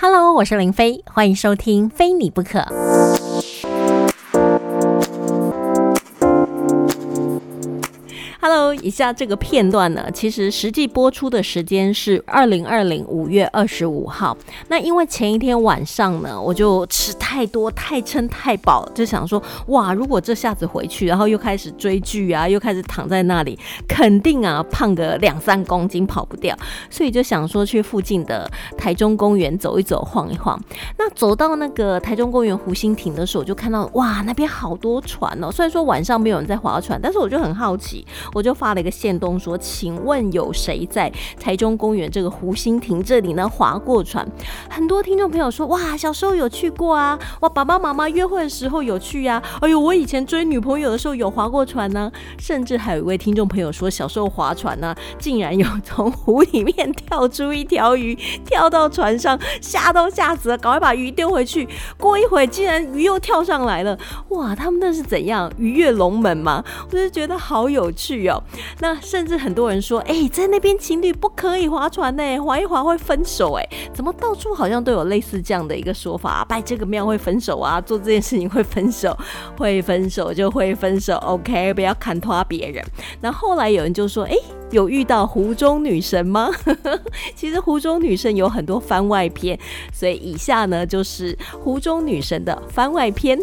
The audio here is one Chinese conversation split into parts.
Hello，我是林飞，欢迎收听《非你不可》。Hello，以下这个片段呢，其实实际播出的时间是二零二零五月二十五号。那因为前一天晚上呢，我就吃太多、太撑、太饱，就想说，哇，如果这下子回去，然后又开始追剧啊，又开始躺在那里，肯定啊胖个两三公斤跑不掉。所以就想说去附近的台中公园走一走、晃一晃。那走到那个台中公园湖心亭的时候，就看到哇，那边好多船哦。虽然说晚上没有人在划船，但是我就很好奇。我就发了一个线动说，请问有谁在台中公园这个湖心亭这里呢划过船？很多听众朋友说，哇，小时候有去过啊，哇，爸爸妈妈约会的时候有去呀，哎呦，我以前追女朋友的时候有划过船呢。甚至还有一位听众朋友说，小时候划船呢，竟然有从湖里面跳出一条鱼，跳到船上，吓都吓死了，赶快把鱼丢回去。过一会竟然鱼又跳上来了，哇，他们那是怎样鱼跃龙门吗？我就觉得好有趣。有，那甚至很多人说，哎，在那边情侣不可以划船呢，划一划会分手，哎，怎么到处好像都有类似这样的一个说法，拜这个庙会分手啊，做这件事情会分手，会分手就会分手，OK，不要砍拖别人。那后来有人就说，哎，有遇到湖中女神吗？其实湖中女神有很多番外篇，所以以下呢就是湖中女神的番外篇。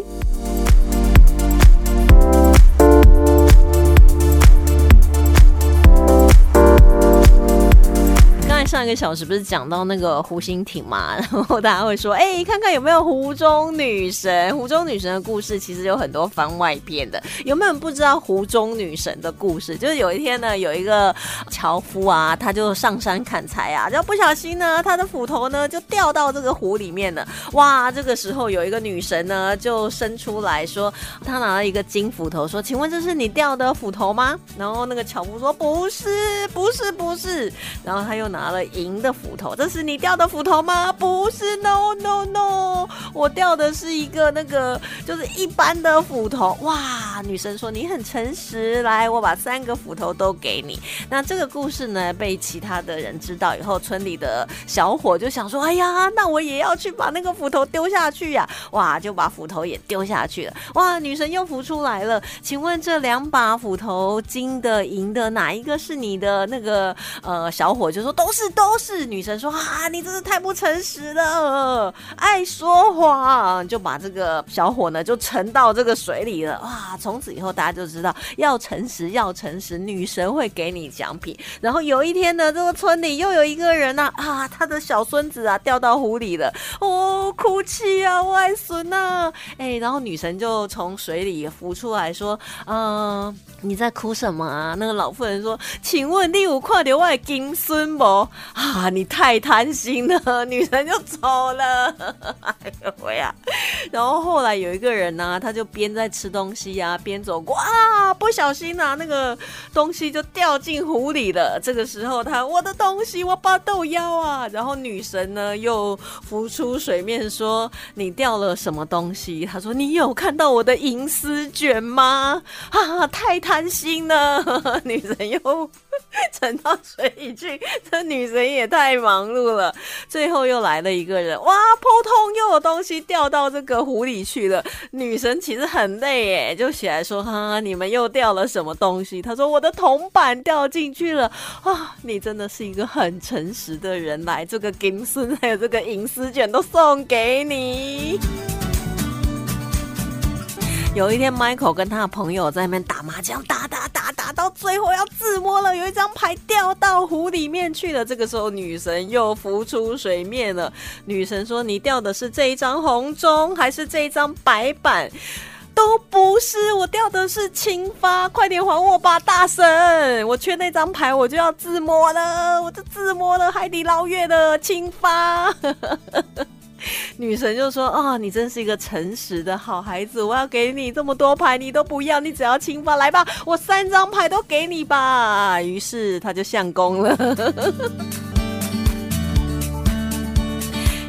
个小时不是讲到那个湖心亭嘛，然后大家会说，哎，看看有没有湖中女神？湖中女神的故事其实有很多番外篇的。有没有人不知道湖中女神的故事？就是有一天呢，有一个樵夫啊，他就上山砍柴啊，然后不小心呢，他的斧头呢就掉到这个湖里面了。哇，这个时候有一个女神呢就伸出来说，她拿了一个金斧头，说，请问这是你掉的斧头吗？然后那个樵夫说，不是，不是，不是。然后他又拿了。银银的斧头，这是你掉的斧头吗？不是，no no no，我掉的是一个那个就是一般的斧头。哇，女神说你很诚实，来，我把三个斧头都给你。那这个故事呢，被其他的人知道以后，村里的小伙就想说，哎呀，那我也要去把那个斧头丢下去呀！哇，就把斧头也丢下去了。哇，女神又浮出来了，请问这两把斧头，金的、银的，哪一个是你的？那个呃，小伙就说都是。都都是女神说啊，你真是太不诚实了，爱说谎，就把这个小伙呢就沉到这个水里了。哇，从此以后大家就知道要诚实，要诚实，女神会给你奖品。然后有一天呢，这个村里又有一个人呢，啊，他的小孙子啊掉到湖里了，哦，哭泣啊，外孙呐，哎，然后女神就从水里浮出来说，嗯，你在哭什么啊？那个老妇人说，请问你有看到我的金孙不？啊！你太贪心了，女神就走了。哎呦喂呀！然后后来有一个人呢，他就边在吃东西呀，边走过啊，不小心啊，那个东西就掉进湖里了。这个时候他，我的东西，我把豆腰啊！然后女神呢又浮出水面说：“你掉了什么东西？”他说：“你有看到我的银丝卷吗？” 啊！太贪心了，女神又 沉到水里去。这女。神也太忙碌了，最后又来了一个人，哇，扑通，又有东西掉到这个湖里去了。女神其实很累耶，就起来说：“哈，你们又掉了什么东西？”他说：“我的铜板掉进去了。”啊，你真的是一个很诚实的人，来，这个金丝还有这个银丝卷都送给你。有一天，Michael 跟他的朋友在那边打麻将，打打打到最后要自摸了，有一张牌掉到湖里面去了。这个时候，女神又浮出水面了。女神说：“你掉的是这一张红中，还是这一张白板？都不是，我掉的是青发，快点还我吧，大神！我缺那张牌，我就要自摸了，我就自摸了海底捞月的青发。” 女神就说：“啊，你真是一个诚实的好孩子，我要给你这么多牌，你都不要，你只要亲吧，来吧，我三张牌都给你吧。”于是他就相公了。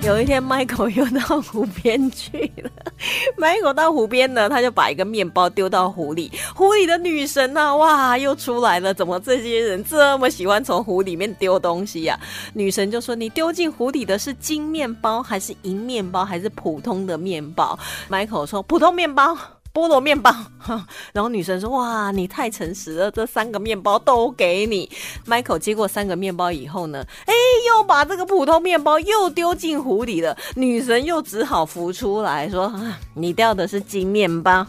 有一天，Michael 又到湖边去了。Michael 到湖边呢，他就把一个面包丢到湖里。湖里的女神呐，哇，又出来了！怎么这些人这么喜欢从湖里面丢东西呀？女神就说：“你丢进湖里的是金面包，还是银面包，还是普通的面包？”Michael 说：“普通面包。”菠萝面包，然后女神说：“哇，你太诚实了，这三个面包都给你。”Michael 接过三个面包以后呢，哎，又把这个普通面包又丢进湖里了。女神又只好浮出来说：“啊，你掉的是金面包、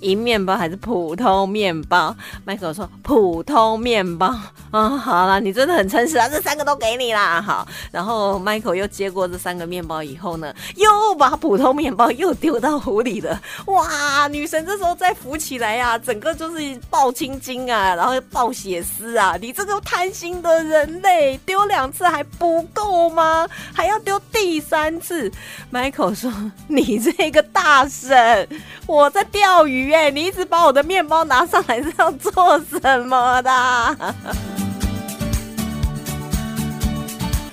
银面包还是普通面包？”Michael 说：“普通面包。”啊，好了，你真的很诚实啊，这三个都给你啦。好，然后 Michael 又接过这三个面包以后呢，又把普通面包又丢到湖里了。哇，女。神这时候再浮起来呀，整个就是爆青筋啊，然后爆血丝啊！你这个贪心的人类，丢两次还不够吗？还要丢第三次？Michael 说：“你这个大神，我在钓鱼哎，你一直把我的面包拿上来是要做什么的？”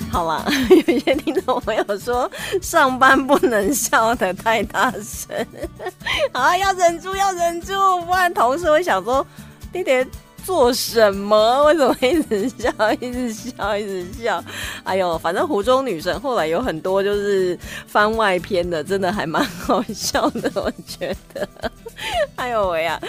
好了，有些听我朋友说上班不能笑的太大声，啊，要忍住，要忍住，不然同事会想说弟弟做什么？为什么一直笑，一直笑，一直笑？哎呦，反正湖中女神后来有很多就是番外篇的，真的还蛮好笑的，我觉得。哎呦喂呀！